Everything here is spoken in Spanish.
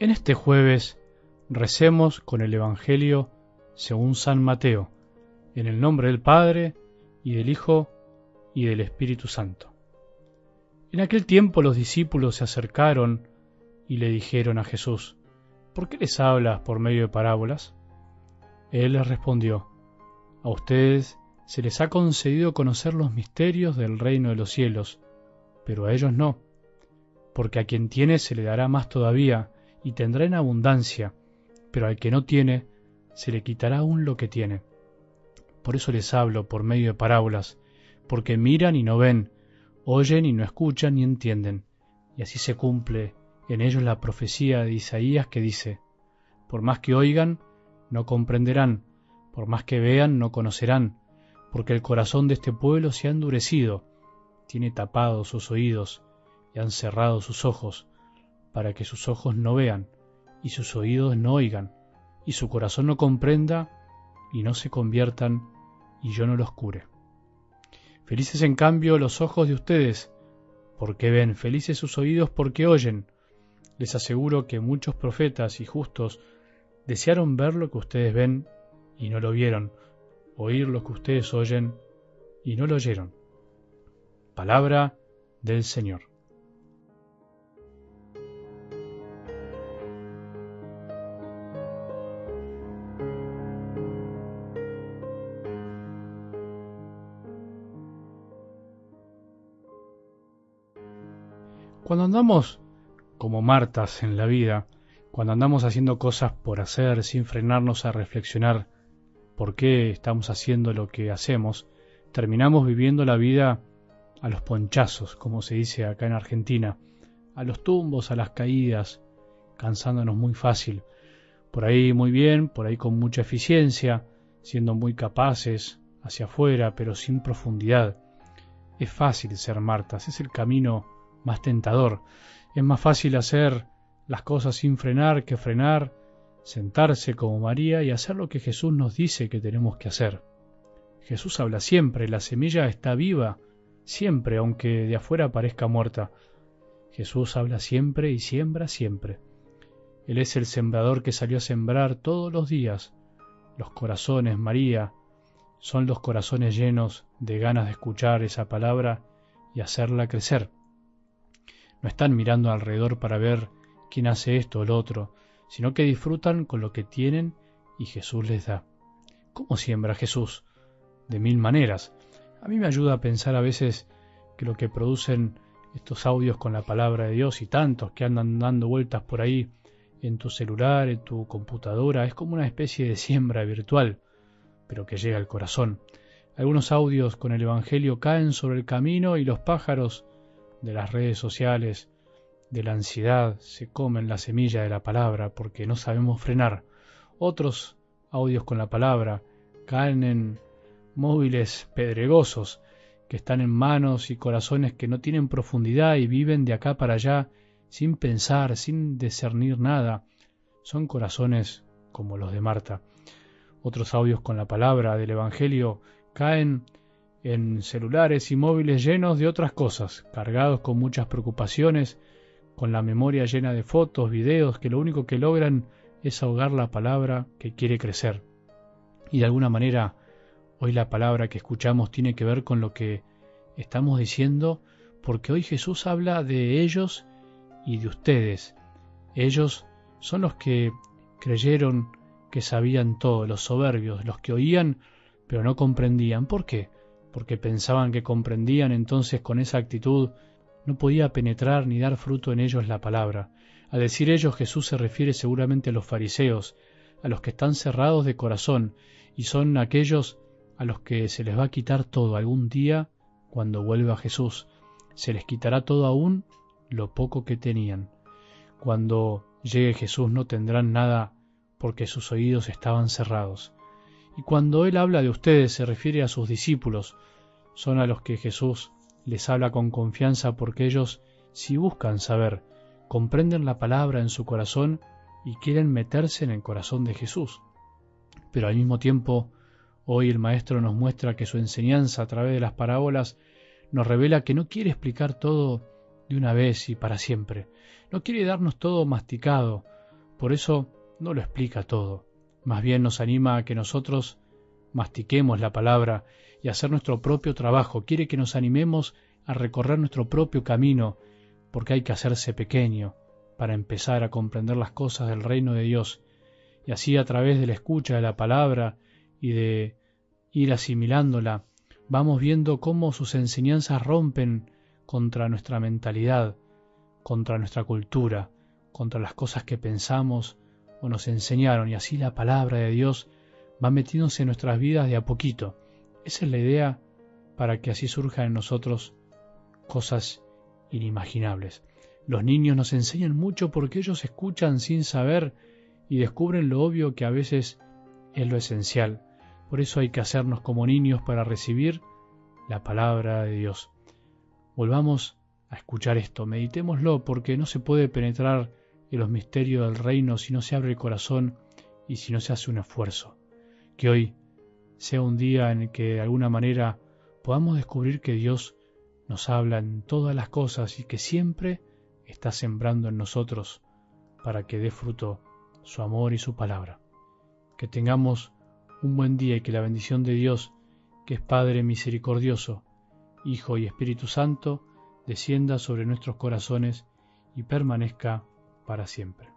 En este jueves recemos con el Evangelio según San Mateo, en el nombre del Padre, y del Hijo, y del Espíritu Santo. En aquel tiempo los discípulos se acercaron y le dijeron a Jesús, ¿por qué les hablas por medio de parábolas? Él les respondió, a ustedes se les ha concedido conocer los misterios del reino de los cielos, pero a ellos no, porque a quien tiene se le dará más todavía, y tendrá en abundancia, pero al que no tiene, se le quitará aún lo que tiene. Por eso les hablo por medio de parábolas, porque miran y no ven, oyen y no escuchan ni entienden. Y así se cumple en ellos la profecía de Isaías que dice, por más que oigan, no comprenderán, por más que vean, no conocerán, porque el corazón de este pueblo se ha endurecido, tiene tapados sus oídos y han cerrado sus ojos, para que sus ojos no vean y sus oídos no oigan, y su corazón no comprenda y no se conviertan y yo no los cure. Felices en cambio los ojos de ustedes, porque ven, felices sus oídos porque oyen. Les aseguro que muchos profetas y justos desearon ver lo que ustedes ven y no lo vieron, oír lo que ustedes oyen y no lo oyeron. Palabra del Señor. Cuando andamos como Martas en la vida, cuando andamos haciendo cosas por hacer sin frenarnos a reflexionar por qué estamos haciendo lo que hacemos, terminamos viviendo la vida a los ponchazos, como se dice acá en Argentina, a los tumbos, a las caídas, cansándonos muy fácil, por ahí muy bien, por ahí con mucha eficiencia, siendo muy capaces hacia afuera, pero sin profundidad. Es fácil ser Martas, es el camino más tentador. Es más fácil hacer las cosas sin frenar que frenar, sentarse como María y hacer lo que Jesús nos dice que tenemos que hacer. Jesús habla siempre, la semilla está viva, siempre, aunque de afuera parezca muerta. Jesús habla siempre y siembra siempre. Él es el sembrador que salió a sembrar todos los días. Los corazones, María, son los corazones llenos de ganas de escuchar esa palabra y hacerla crecer. No están mirando alrededor para ver quién hace esto o lo otro, sino que disfrutan con lo que tienen y Jesús les da. ¿Cómo siembra Jesús? De mil maneras. A mí me ayuda a pensar a veces que lo que producen estos audios con la palabra de Dios y tantos que andan dando vueltas por ahí en tu celular, en tu computadora, es como una especie de siembra virtual, pero que llega al corazón. Algunos audios con el Evangelio caen sobre el camino y los pájaros de las redes sociales, de la ansiedad, se comen la semilla de la palabra porque no sabemos frenar. Otros audios con la palabra caen en móviles pedregosos que están en manos y corazones que no tienen profundidad y viven de acá para allá sin pensar, sin discernir nada. Son corazones como los de Marta. Otros audios con la palabra del Evangelio caen en celulares y móviles llenos de otras cosas, cargados con muchas preocupaciones, con la memoria llena de fotos, videos, que lo único que logran es ahogar la palabra que quiere crecer. Y de alguna manera, hoy la palabra que escuchamos tiene que ver con lo que estamos diciendo, porque hoy Jesús habla de ellos y de ustedes. Ellos son los que creyeron que sabían todo, los soberbios, los que oían pero no comprendían. ¿Por qué? Porque pensaban que comprendían entonces con esa actitud no podía penetrar ni dar fruto en ellos la palabra. Al decir ellos Jesús se refiere seguramente a los fariseos, a los que están cerrados de corazón, y son aquellos a los que se les va a quitar todo algún día cuando vuelva Jesús. Se les quitará todo aún lo poco que tenían. Cuando llegue Jesús no tendrán nada porque sus oídos estaban cerrados. Y cuando Él habla de ustedes se refiere a sus discípulos, son a los que Jesús les habla con confianza porque ellos, si buscan saber, comprenden la palabra en su corazón y quieren meterse en el corazón de Jesús. Pero al mismo tiempo, hoy el Maestro nos muestra que su enseñanza a través de las parábolas nos revela que no quiere explicar todo de una vez y para siempre. No quiere darnos todo masticado, Por eso no lo explica todo, más bien nos anima a que nosotros mastiquemos la palabra y hacer nuestro propio trabajo. Quiere que nos animemos a recorrer nuestro propio camino, porque hay que hacerse pequeño para empezar a comprender las cosas del reino de Dios. Y así a través de la escucha de la palabra y de ir asimilándola, vamos viendo cómo sus enseñanzas rompen contra nuestra mentalidad, contra nuestra cultura, contra las cosas que pensamos o nos enseñaron, y así la palabra de Dios va metiéndose en nuestras vidas de a poquito. Esa es la idea para que así surjan en nosotros cosas inimaginables. Los niños nos enseñan mucho porque ellos escuchan sin saber y descubren lo obvio que a veces es lo esencial. Por eso hay que hacernos como niños para recibir la palabra de Dios. Volvamos a escuchar esto, meditémoslo porque no se puede penetrar en los misterios del reino si no se abre el corazón y si no se hace un esfuerzo. Que hoy sea un día en el que de alguna manera podamos descubrir que Dios nos habla en todas las cosas y que siempre está sembrando en nosotros para que dé fruto su amor y su palabra. Que tengamos un buen día y que la bendición de Dios, que es Padre misericordioso, Hijo y Espíritu Santo, descienda sobre nuestros corazones y permanezca para siempre.